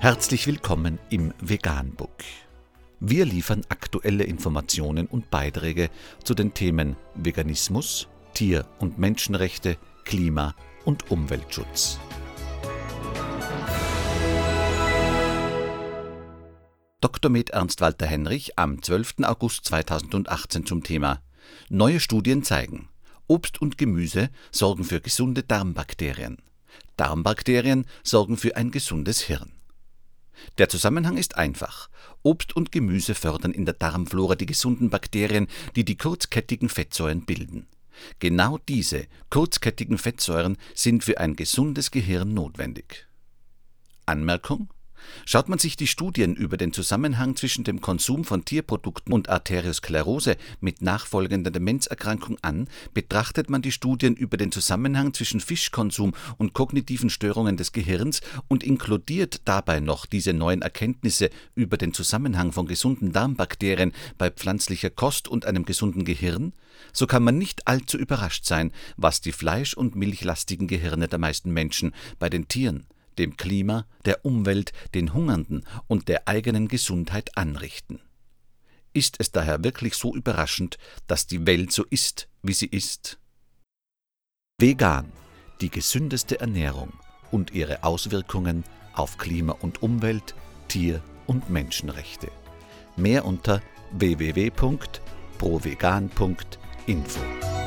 Herzlich willkommen im Veganbook. Wir liefern aktuelle Informationen und Beiträge zu den Themen Veganismus, Tier- und Menschenrechte, Klima- und Umweltschutz. Dr. Med Ernst Walter Henrich am 12. August 2018 zum Thema Neue Studien zeigen, Obst und Gemüse sorgen für gesunde Darmbakterien. Darmbakterien sorgen für ein gesundes Hirn. Der Zusammenhang ist einfach. Obst und Gemüse fördern in der Darmflora die gesunden Bakterien, die die kurzkettigen Fettsäuren bilden. Genau diese kurzkettigen Fettsäuren sind für ein gesundes Gehirn notwendig. Anmerkung Schaut man sich die Studien über den Zusammenhang zwischen dem Konsum von Tierprodukten und Arteriosklerose mit nachfolgender Demenzerkrankung an, betrachtet man die Studien über den Zusammenhang zwischen Fischkonsum und kognitiven Störungen des Gehirns und inkludiert dabei noch diese neuen Erkenntnisse über den Zusammenhang von gesunden Darmbakterien bei pflanzlicher Kost und einem gesunden Gehirn, so kann man nicht allzu überrascht sein, was die fleisch- und milchlastigen Gehirne der meisten Menschen bei den Tieren dem Klima, der Umwelt, den Hungernden und der eigenen Gesundheit anrichten. Ist es daher wirklich so überraschend, dass die Welt so ist, wie sie ist? Vegan, die gesündeste Ernährung und ihre Auswirkungen auf Klima und Umwelt, Tier- und Menschenrechte. Mehr unter www.provegan.info.